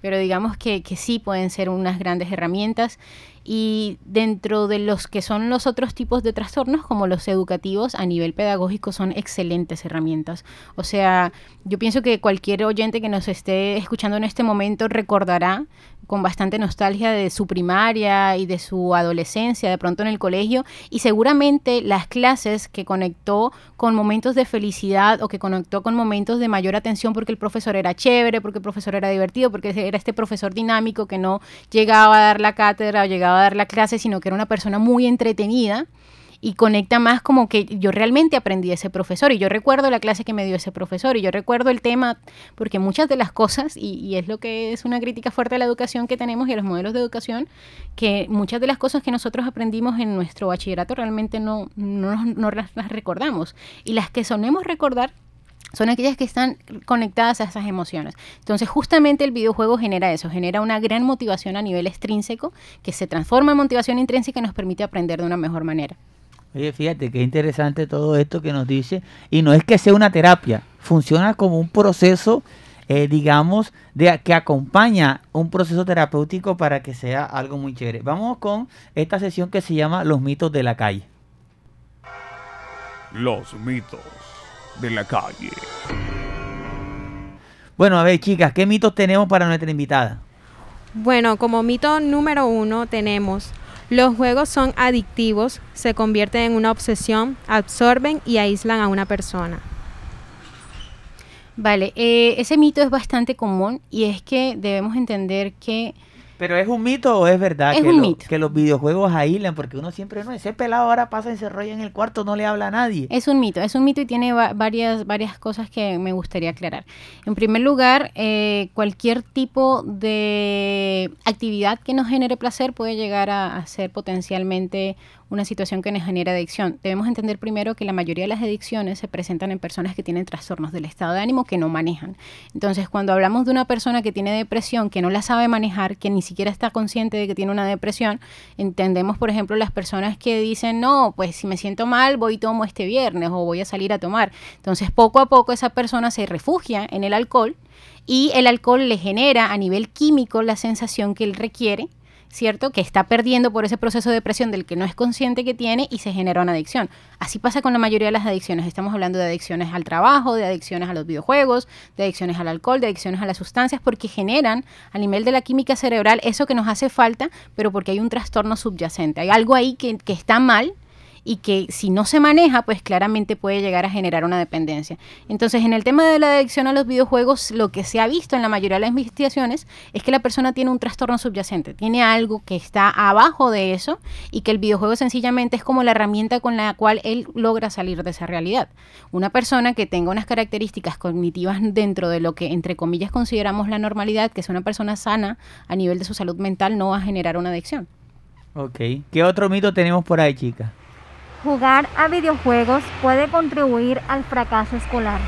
Pero digamos que, que sí pueden ser unas grandes herramientas y dentro de los que son los otros tipos de trastornos, como los educativos, a nivel pedagógico son excelentes herramientas. O sea, yo pienso que cualquier oyente que nos esté escuchando en este momento recordará con bastante nostalgia de su primaria y de su adolescencia, de pronto en el colegio, y seguramente las clases que conectó con momentos de felicidad o que conectó con momentos de mayor atención porque el profesor era chévere, porque el profesor era divertido, porque era este profesor dinámico que no llegaba a dar la cátedra o llegaba a dar la clase, sino que era una persona muy entretenida y conecta más como que yo realmente aprendí de ese profesor y yo recuerdo la clase que me dio ese profesor y yo recuerdo el tema porque muchas de las cosas, y, es lo que es una crítica fuerte a la educación que tenemos y a los modelos de educación, que muchas de las cosas que nosotros aprendimos en nuestro bachillerato realmente no, no, no las, recordamos y las que sonemos recordar son aquellas que están conectadas a esas emociones. Entonces, justamente el videojuego genera eso, genera una gran motivación a nivel extrínseco que se transforma en motivación intrínseca y nos permite aprender de una mejor manera. Oye, fíjate qué interesante todo esto que nos dice. Y no es que sea una terapia, funciona como un proceso, eh, digamos, de, que acompaña un proceso terapéutico para que sea algo muy chévere. Vamos con esta sesión que se llama Los mitos de la calle. Los mitos de la calle. Bueno, a ver, chicas, ¿qué mitos tenemos para nuestra invitada? Bueno, como mito número uno tenemos, los juegos son adictivos, se convierten en una obsesión, absorben y aíslan a una persona. Vale, eh, ese mito es bastante común y es que debemos entender que ¿Pero es un mito o es verdad Es que, un lo- mito. que los videojuegos aíslan? Porque uno siempre, no, ese pelado ahora pasa y se enrolla en el cuarto, no le habla a nadie. Es un mito, es un mito y tiene va- varias, varias cosas que me gustaría aclarar. En primer lugar, eh, cualquier tipo de actividad que nos genere placer puede llegar a, a ser potencialmente una situación que nos genera adicción. Debemos entender primero que la mayoría de las adicciones se presentan en personas que tienen trastornos del estado de ánimo que no manejan. Entonces, cuando hablamos de una persona que tiene depresión, que no la sabe manejar, que ni siquiera está consciente de que tiene una depresión, entendemos, por ejemplo, las personas que dicen, no, pues si me siento mal, voy y tomo este viernes o voy a salir a tomar. Entonces, poco a poco esa persona se refugia en el alcohol y el alcohol le genera a nivel químico la sensación que él requiere. ¿Cierto? Que está perdiendo por ese proceso de depresión del que no es consciente que tiene y se genera una adicción. Así pasa con la mayoría de las adicciones. Estamos hablando de adicciones al trabajo, de adicciones a los videojuegos, de adicciones al alcohol, de adicciones a las sustancias, porque generan a nivel de la química cerebral eso que nos hace falta, pero porque hay un trastorno subyacente. Hay algo ahí que, que está mal y que si no se maneja, pues claramente puede llegar a generar una dependencia. Entonces, en el tema de la adicción a los videojuegos, lo que se ha visto en la mayoría de las investigaciones es que la persona tiene un trastorno subyacente, tiene algo que está abajo de eso y que el videojuego sencillamente es como la herramienta con la cual él logra salir de esa realidad. Una persona que tenga unas características cognitivas dentro de lo que entre comillas consideramos la normalidad, que es una persona sana a nivel de su salud mental, no va a generar una adicción. Ok. ¿Qué otro mito tenemos por ahí, chicas? Jugar a videojuegos puede contribuir al fracaso escolar.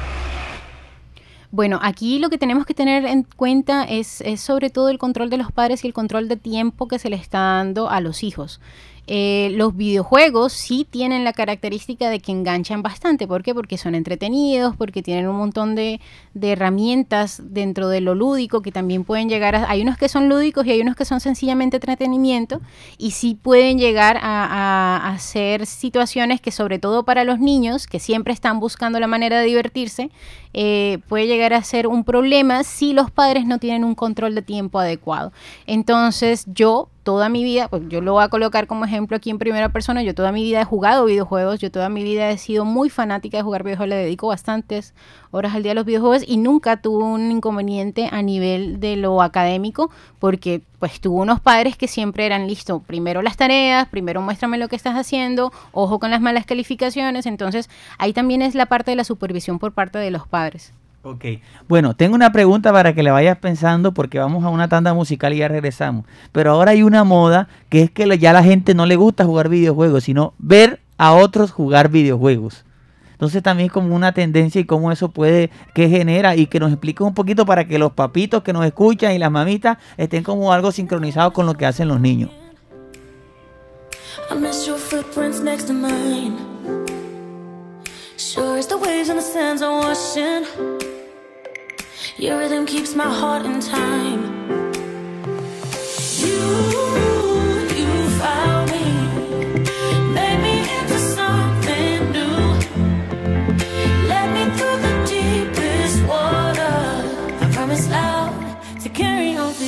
Bueno, aquí lo que tenemos que tener en cuenta es, sobre todo el control de los padres y el control de tiempo que se le está dando a los hijos. Eh, los videojuegos sí tienen la característica de que enganchan bastante. ¿Por qué? Porque son entretenidos, porque tienen un montón de, herramientas dentro de lo lúdico que también pueden llegar a... Hay unos que son lúdicos y hay unos que son sencillamente entretenimiento y sí pueden llegar a, a- a hacer situaciones que sobre todo para los niños, que siempre están buscando la manera de divertirse, eh, puede llegar a ser un problema si los padres no tienen un control de tiempo adecuado. Entonces yo toda mi vida, pues yo lo voy a colocar como ejemplo aquí en primera persona, yo toda mi vida he jugado videojuegos, yo toda mi vida he sido muy fanática de jugar videojuegos, le dedico bastantes horas al día a los videojuegos y nunca tuve un inconveniente a nivel de lo académico porque pues tuve unos padres que siempre eran listo, primero las tareas, primero muéstrame lo que estás haciendo, ojo con las malas calificaciones, entonces ahí también es la parte de la supervisión por parte de los padres. Ok. Bueno, tengo una pregunta para que le vayas pensando porque vamos a una tanda musical y ya regresamos. Pero ahora hay una moda que es que ya la gente no le gusta jugar videojuegos, sino ver a otros jugar videojuegos. Entonces también como una tendencia y cómo eso puede, qué genera y que nos explique un poquito para que los papitos que nos escuchan y las mamitas estén como algo sincronizados con lo que hacen los niños. Your rhythm keeps my heart in time. You, you found me, made me into something new. Led me through the deepest water. I promise to carry on for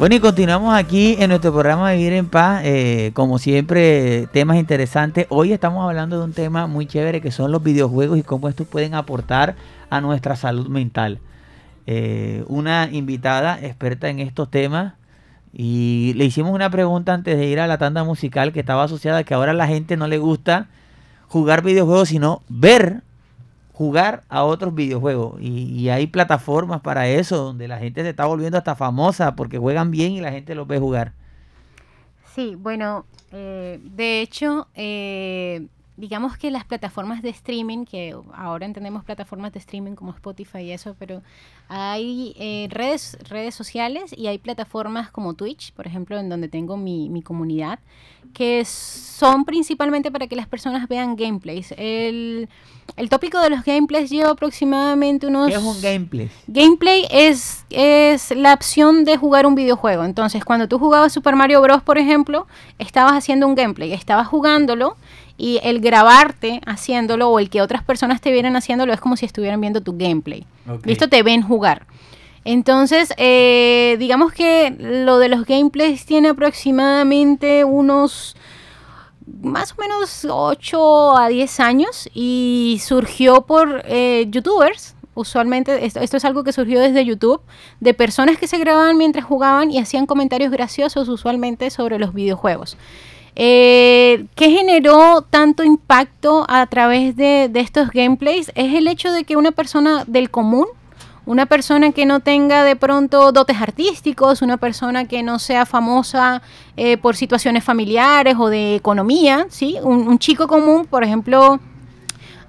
Bueno, y continuamos aquí en nuestro programa Vivir en Paz. eh, como siempre, temas interesantes. Hoy estamos hablando de un tema muy chévere que son los videojuegos y cómo estos pueden aportar a nuestra salud mental. Eh, una invitada experta en estos temas y le hicimos una pregunta antes de ir a la tanda musical que estaba asociada a que ahora a la gente no le gusta jugar videojuegos, sino ver jugar a otros videojuegos. Y, y hay plataformas para eso, donde la gente se está volviendo hasta famosa porque juegan bien y la gente los ve jugar. Sí, bueno, eh, de hecho, eh, digamos que las plataformas de streaming, que ahora entendemos plataformas de streaming como Spotify y eso, pero hay eh, redes, redes sociales y hay plataformas como Twitch, por ejemplo, en donde tengo mi, mi comunidad, que son principalmente para que las personas vean gameplays. El, el tópico de los gameplays lleva aproximadamente unos... ¿Qué es un gameplay? Gameplay es, es la opción de jugar un videojuego. Entonces, cuando tú jugabas Super Mario Bros., por ejemplo, estabas haciendo un gameplay, estabas jugándolo y el grabarte haciéndolo o el que otras personas te vieran haciéndolo es como si estuvieran viendo tu gameplay. Ok. Listo, te ven jugar. Entonces, eh, digamos que lo de los gameplays tiene aproximadamente unos más o menos 8 a 10 años y surgió por eh, youtubers. Usualmente esto, esto es algo que surgió desde YouTube, de personas que se grababan mientras jugaban y hacían comentarios graciosos usualmente sobre los videojuegos. Eh, ¿Qué generó tanto impacto a través de, estos gameplays? Es el hecho de que una persona del común, una persona que no tenga de pronto dotes artísticos, una persona que no sea famosa eh, por situaciones familiares o de economía, ¿sí? Un chico común, por ejemplo,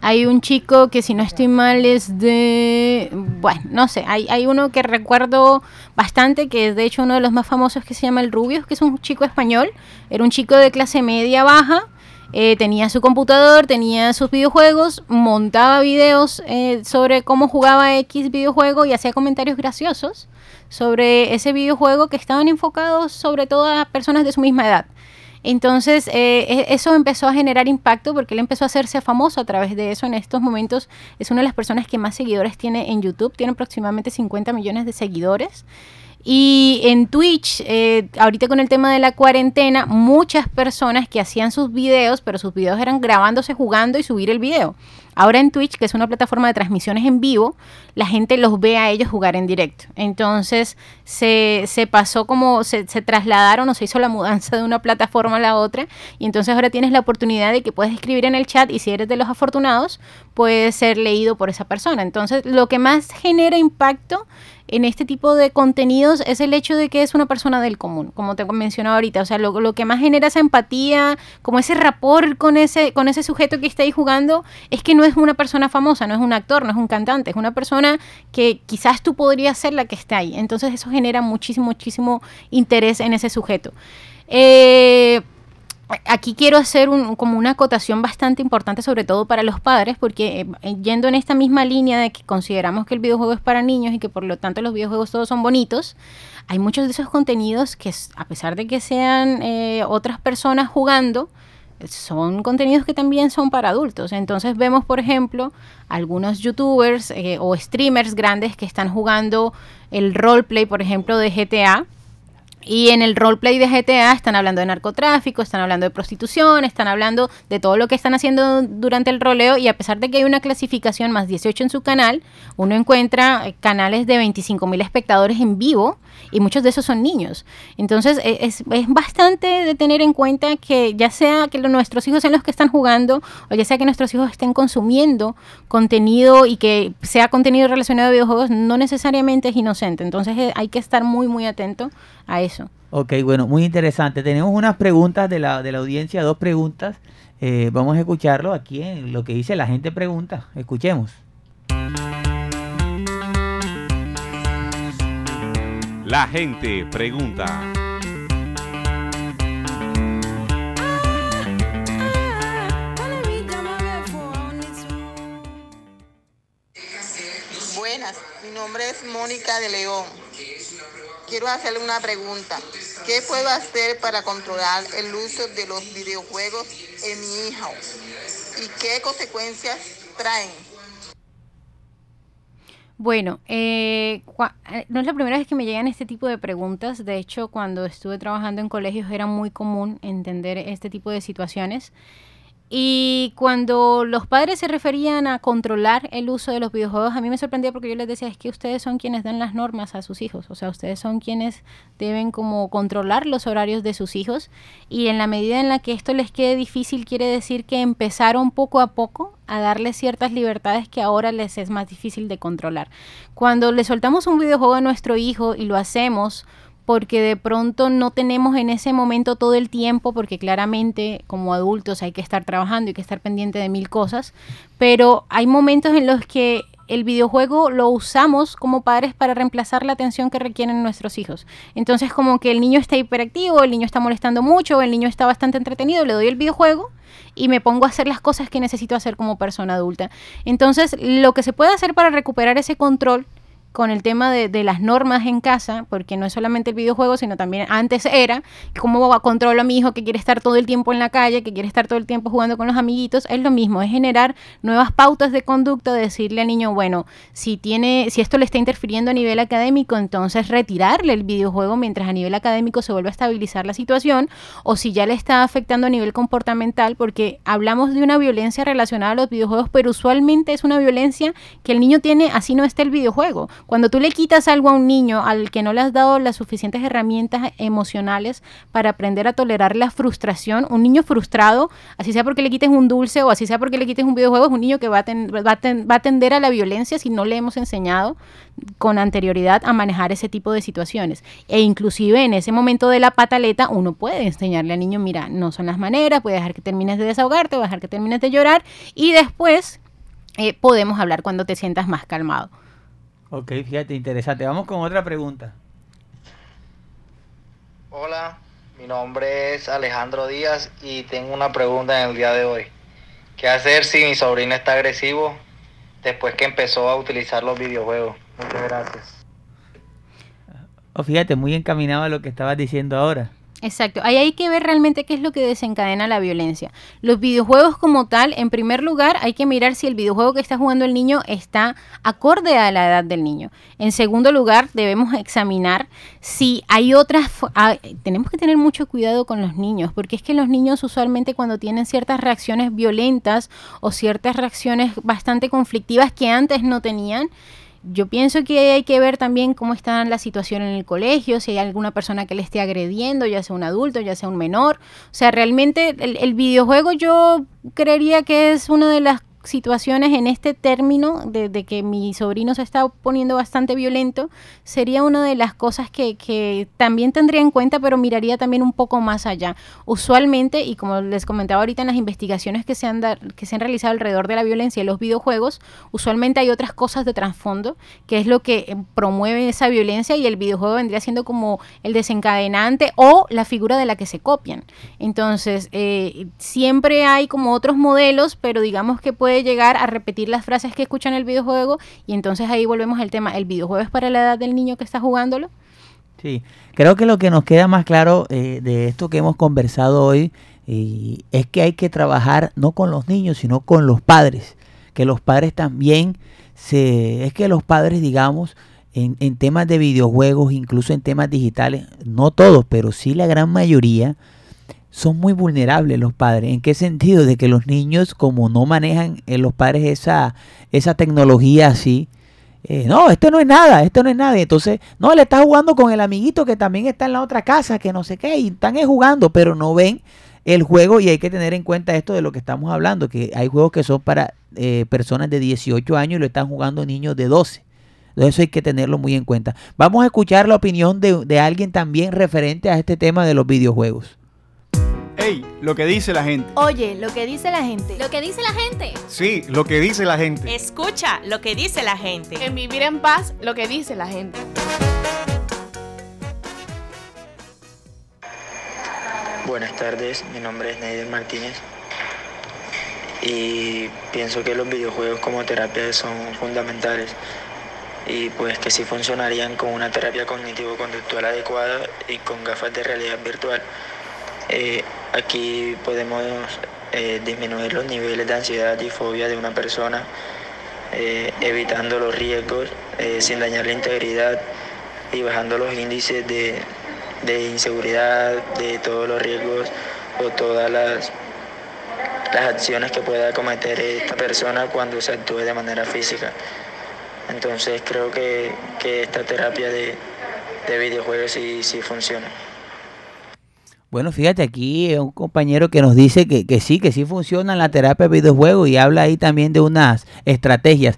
hay un chico que si no estoy mal es de... Bueno, no sé, hay, hay uno que recuerdo bastante, que es de hecho uno de los más famosos que se llama El Rubius, que es un chico español, era un chico de clase media baja, eh, tenía su computador, tenía sus videojuegos, montaba videos eh, sobre cómo jugaba X videojuego y hacía comentarios graciosos sobre ese videojuego que estaban enfocados sobre todo a personas de su misma edad. Entonces, eh, e- eso empezó a generar impacto porque él empezó a hacerse famoso a través de eso. En estos momentos es una de las personas que más seguidores tiene en YouTube, tiene aproximadamente 50 millones de seguidores. Y en Twitch, eh, ahorita con el tema de la cuarentena, muchas personas que hacían sus videos, pero sus videos eran grabándose, jugando y subir el video. Ahora en Twitch, que es una plataforma de transmisiones en vivo, la gente los ve a ellos jugar en directo. Entonces se, se pasó como, se, trasladaron o se hizo la mudanza de una plataforma a la otra. Y entonces ahora tienes la oportunidad de que puedes escribir en el chat y si eres de los afortunados, puedes ser leído por esa persona. Entonces lo que más genera impacto en este tipo de contenidos es el hecho de que es una persona del común, como te mencionaba ahorita. O sea, lo, lo que más genera esa empatía, como ese rapport con ese, con ese sujeto que está ahí jugando, es que no es una persona famosa, no es un actor, no es un cantante, es una persona que quizás tú podrías ser la que está ahí. Entonces eso genera muchísimo, muchísimo interés en ese sujeto. Eh, aquí quiero hacer como una acotación bastante importante, sobre todo para los padres, porque eh, yendo en esta misma línea de que consideramos que el videojuego es para niños y que por lo tanto los videojuegos todos son bonitos, hay muchos de esos contenidos que a pesar de que sean eh, otras personas jugando, son contenidos que también son para adultos. Entonces vemos, por ejemplo, algunos youtubers eh, o streamers grandes que están jugando el roleplay, por ejemplo, de GTA. Y en el roleplay de GTA están hablando de narcotráfico, están hablando de prostitución, están hablando de todo lo que están haciendo durante el roleo y a pesar de que hay una clasificación más 18 en su canal, uno encuentra eh, canales de 25 mil espectadores en vivo y muchos de esos son niños. Entonces e- es, es bastante de tener en cuenta que ya sea que nuestros hijos sean los que están jugando o ya sea que nuestros hijos estén consumiendo contenido y que sea contenido relacionado a videojuegos, no necesariamente es inocente. Entonces eh, hay que estar muy, muy atento a eso. Ok, bueno, muy interesante. Tenemos unas preguntas de la, de la audiencia, dos preguntas. Eh, vamos a escucharlo aquí en lo que dice la gente pregunta. Escuchemos. La gente pregunta. Buenas, mi nombre es Mónica de León. Quiero hacerle una pregunta. ¿Qué puedo hacer para controlar el uso de los videojuegos en mi hijo? ¿Y qué consecuencias traen? Bueno, eh, eh, no es la primera vez que me llegan este tipo de preguntas. De hecho, cuando estuve trabajando en colegios era muy común entender este tipo de situaciones. Y cuando los padres se referían a controlar el uso de los videojuegos, a mí me sorprendía porque yo les decía, es que ustedes son quienes dan las normas a sus hijos, o sea, ustedes son quienes deben como controlar los horarios de sus hijos y en la medida en la que esto les quede difícil quiere decir que empezaron poco a poco a darles ciertas libertades que ahora les es más difícil de controlar. Cuando le soltamos un videojuego a nuestro hijo y lo hacemos porque de pronto no tenemos en ese momento todo el tiempo, porque claramente como adultos hay que estar trabajando, hay que estar pendiente de mil cosas, pero hay momentos en los que el videojuego lo usamos como padres para reemplazar la atención que requieren nuestros hijos. Entonces como que el niño está hiperactivo, el niño está molestando mucho, el niño está bastante entretenido, le doy el videojuego y me pongo a hacer las cosas que necesito hacer como persona adulta. Entonces lo que se puede hacer para recuperar ese control con el tema de, de las normas en casa, porque no es solamente el videojuego, sino también antes era, cómo controlo a mi hijo que quiere estar todo el tiempo en la calle, que quiere estar todo el tiempo jugando con los amiguitos, es lo mismo, es generar nuevas pautas de conducta, de decirle al niño, bueno, si tiene, si esto le está interfiriendo a nivel académico, entonces retirarle el videojuego mientras a nivel académico se vuelve a estabilizar la situación, o si ya le está afectando a nivel comportamental, porque hablamos de una violencia relacionada a los videojuegos, pero usualmente es una violencia que el niño tiene así no esté el videojuego. Cuando tú le quitas algo a un niño al que no le has dado las suficientes herramientas emocionales para aprender a tolerar la frustración, un niño frustrado, así sea porque le quites un dulce o así sea porque le quites un videojuego, es un niño que va a, ten- a tender a la violencia si no le hemos enseñado con anterioridad a manejar ese tipo de situaciones. E inclusive en ese momento de la pataleta uno puede enseñarle al niño, mira, no son las maneras, puede dejar que termines de desahogarte, voy dejar que termines de llorar y después eh, podemos hablar cuando te sientas más calmado. Ok, fíjate, interesante. Vamos con otra pregunta. Hola, mi nombre es Alejandro Díaz y tengo una pregunta en el día de hoy. ¿Qué hacer si mi sobrino está agresivo después que empezó a utilizar los videojuegos? Muchas gracias. Oh, fíjate, muy encaminado a lo que estabas diciendo ahora. Exacto, ahí hay que ver realmente qué es lo que desencadena la violencia. Los videojuegos como tal, en primer lugar, hay que mirar si el videojuego que está jugando el niño está acorde a la edad del niño. En segundo lugar, debemos examinar si hay otras... ah, tenemos que tener mucho cuidado con los niños, porque es que los niños usualmente cuando tienen ciertas reacciones violentas o ciertas reacciones bastante conflictivas que antes no tenían, yo pienso que hay que ver también cómo está la situación en el colegio, si hay alguna persona que le esté agrediendo, ya sea un adulto, ya sea un menor. O sea, realmente el, el videojuego yo creería que es una de las situaciones en este término de, que mi sobrino se está poniendo bastante violento, sería una de las cosas que, que también tendría en cuenta, pero miraría también un poco más allá. Usualmente, y como les comentaba ahorita en las investigaciones que se han, dar- que se han realizado alrededor de la violencia y los videojuegos, usualmente hay otras cosas de trasfondo, que es lo que eh, promueve esa violencia y el videojuego vendría siendo como el desencadenante o la figura de la que se copian. Entonces, eh, siempre hay como otros modelos, pero digamos que puede llegar a repetir las frases que escuchan en el videojuego y entonces ahí volvemos al tema, ¿el videojuego es para la edad del niño que está jugándolo? Sí, creo que lo que nos queda más claro eh, de esto que hemos conversado hoy eh, es que hay que trabajar no con los niños, sino con los padres. Que los padres también se... Es que los padres, digamos, en, en temas de videojuegos, incluso en temas digitales, no todos, pero sí la gran mayoría, son muy vulnerables los padres. ¿En qué sentido? De que los niños, como no manejan eh, los padres esa, esa tecnología así, eh, no, esto no es nada, esto no es nada. Entonces, no, le está jugando con el amiguito que también está en la otra casa, que no sé qué, y están jugando, pero no ven el juego y hay que tener en cuenta esto de lo que estamos hablando, que hay juegos que son para eh, personas de 18 años y lo están jugando niños de 12. Entonces eso hay que tenerlo muy en cuenta. Vamos a escuchar la opinión de, de alguien también referente a este tema de los videojuegos. Ey, lo que dice la gente. Oye, lo que dice la gente. Lo que dice la gente. Sí, lo que dice la gente. Escucha lo que dice la gente. En vivir en paz, lo que dice la gente. Buenas tardes, mi nombre es Neider Martínez y pienso que los videojuegos como terapia son fundamentales y pues que sí funcionarían con una terapia cognitivo-conductual adecuada y con gafas de realidad virtual. Eh, aquí podemos eh, disminuir los niveles de ansiedad y fobia de una persona eh, evitando los riesgos sin dañar la integridad y bajando los índices de, de inseguridad, de todos los riesgos o todas las, las acciones que pueda cometer esta persona cuando se actúe de manera física. Entonces creo que, que esta terapia de, de videojuegos sí, sí funciona. Bueno, fíjate, aquí un compañero que nos dice que, que sí, que sí funciona la terapia de videojuegos y habla ahí también de unas estrategias.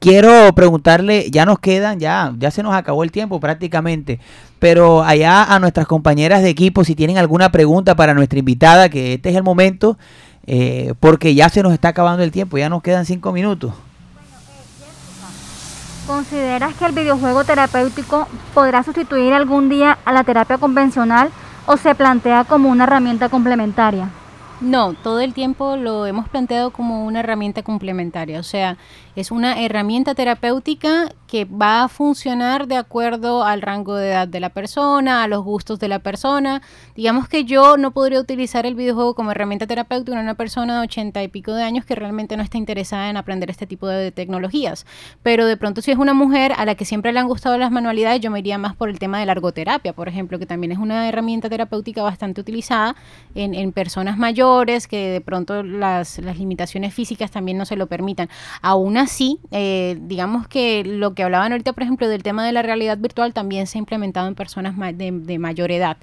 Quiero preguntarle, ya nos quedan, ya, ya se nos acabó el tiempo prácticamente, pero allá a nuestras compañeras de equipo, si tienen alguna pregunta para nuestra invitada, que este es el momento, eh, porque ya se nos está acabando el tiempo, ya nos quedan cinco minutos. ¿Consideras que el videojuego terapéutico podrá sustituir algún día a la terapia convencional o se plantea como una herramienta complementaria? No, todo el tiempo lo hemos planteado como una herramienta complementaria, o sea, es una herramienta terapéutica que va a funcionar de acuerdo al rango de edad de la persona, a los gustos de la persona. Digamos que yo no podría utilizar el videojuego como herramienta terapéutica en una persona de ochenta y pico de años que realmente no está interesada en aprender este tipo de tecnologías. Pero de pronto si es una mujer a la que siempre le han gustado las manualidades, yo me iría más por el tema de la ergoterapia, por ejemplo, que también es una herramienta terapéutica bastante utilizada en, personas mayores que de pronto las, las limitaciones físicas también no se lo permitan. Aún así, eh, digamos que lo que hablaban ahorita, por ejemplo, del tema de la realidad virtual también se ha implementado en personas ma- de, de mayor edad.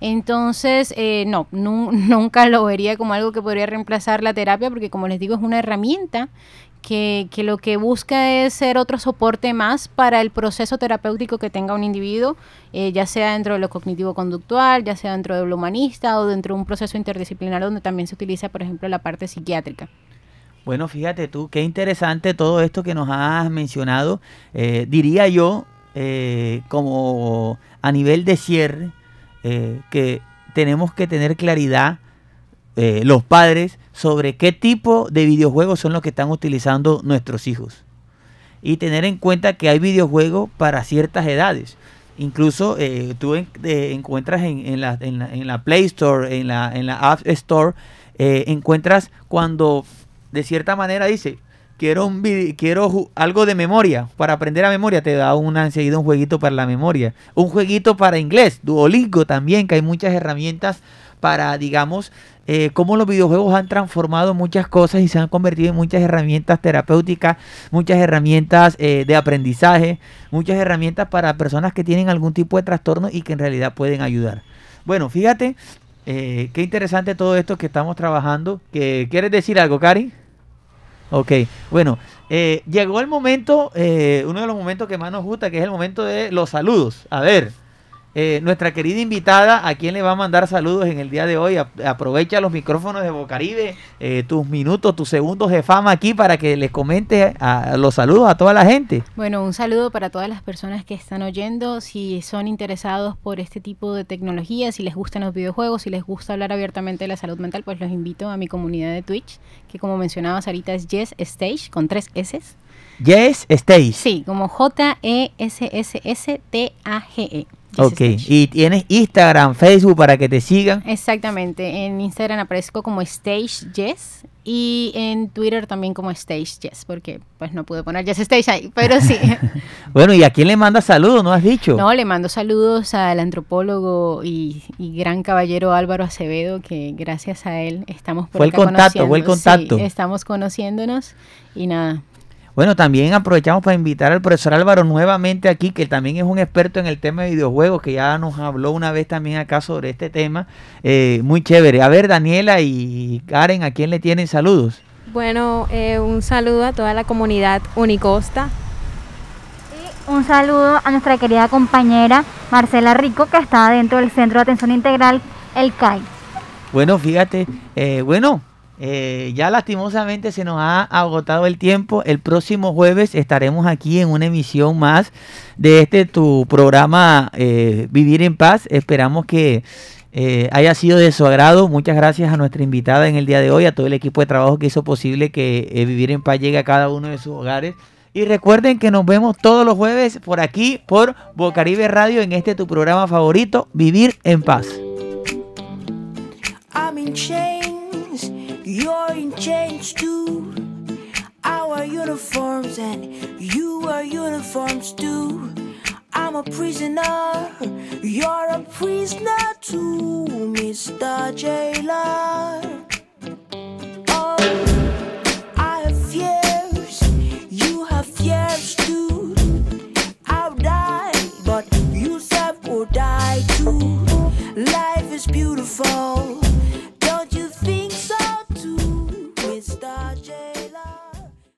Entonces, eh, no, nu- <laughs> nunca lo vería como algo que podría reemplazar la terapia, porque como les digo, es una herramienta que, que lo que busca es ser otro soporte más para el proceso terapéutico que tenga un individuo, eh, ya sea dentro de lo cognitivo-conductual, ya sea dentro de lo humanista o dentro de un proceso interdisciplinar donde también se utiliza, por ejemplo, la parte psiquiátrica. Bueno, fíjate tú, qué interesante todo esto que nos has mencionado. Eh, diría yo, eh, como a nivel de cierre, eh, que tenemos que tener claridad los padres sobre qué tipo de videojuegos son los que están utilizando nuestros hijos. Y tener en cuenta que hay videojuegos para ciertas edades. Incluso tú en- encuentras en, la, Play Store, en la, App Store, encuentras cuando de cierta manera dice, quiero, un vide- quiero algo de memoria, para aprender a memoria, te da una, enseguida un jueguito para la memoria. Un jueguito para inglés, Duolingo también, que hay muchas herramientas para, digamos, eh, cómo los videojuegos han transformado muchas cosas y se han convertido en muchas herramientas terapéuticas, muchas herramientas eh, de aprendizaje, muchas herramientas para personas que tienen algún tipo de trastorno y que en realidad pueden ayudar. Bueno, fíjate, eh, qué interesante todo esto que estamos trabajando. ¿Quieres decir algo, Cari? Ok, bueno, eh, llegó el momento, eh, uno de los momentos que más nos gusta, que es el momento de los saludos. A ver, eh, nuestra querida invitada, ¿a quién le va a mandar saludos en el día de hoy? A- aprovecha los micrófonos de Bocaribe, eh, tus minutos, tus segundos de fama aquí para que les comente a, los saludos a toda la gente. Bueno, un saludo para todas las personas que están oyendo. Si son interesados por este tipo de tecnología, si les gustan los videojuegos, si les gusta hablar abiertamente de la salud mental, pues los invito a mi comunidad de Twitch, que como mencionabas ahorita es Yes Stage, con tres S. Yes, Stage. Sí, como J-E-S-S-S-T-A-G-E. Ok, y tienes Instagram, Facebook para que te sigan. Exactamente, en Instagram aparezco como Stage Yes y en Twitter también como Stage Yes, porque pues no pude poner Yes Stage ahí, pero sí. <laughs> Bueno, ¿y a quién le manda saludos? ¿No has dicho? No, le mando saludos al antropólogo y, y gran caballero Álvaro Acevedo, que gracias a él estamos por Fue el acá contacto, fue el conociendo. Sí, contacto. estamos conociéndonos y nada. Bueno, también aprovechamos para invitar al profesor Álvaro nuevamente aquí, que también es un experto en el tema de videojuegos, que ya nos habló una vez también acá sobre este tema. Eh, muy chévere. A ver, Daniela y Karen, ¿a quién le tienen saludos? Bueno, eh, un saludo a toda la comunidad Unicosta. Un saludo a nuestra querida compañera Marcela Rico, que está dentro del Centro de Atención Integral, el CAI. Bueno, fíjate, eh, bueno, eh, ya lastimosamente se nos ha agotado el tiempo. El próximo jueves estaremos aquí en una emisión más de este tu programa eh, Vivir en Paz. Esperamos que eh, haya sido de su agrado. Muchas gracias a nuestra invitada en el día de hoy, a todo el equipo de trabajo que hizo posible que Vivir en Paz llegue a cada uno de sus hogares. Y recuerden que nos vemos todos los jueves por aquí, por Bocaribe Radio, en este tu programa favorito, Vivir en Paz. I'm in You're in chains too. Our uniforms and you are uniforms too. I'm a prisoner, you're a prisoner too, Mr. Jailer. Oh, I have fears, you have fears too. I'll die, but you said will die too. Life is beautiful.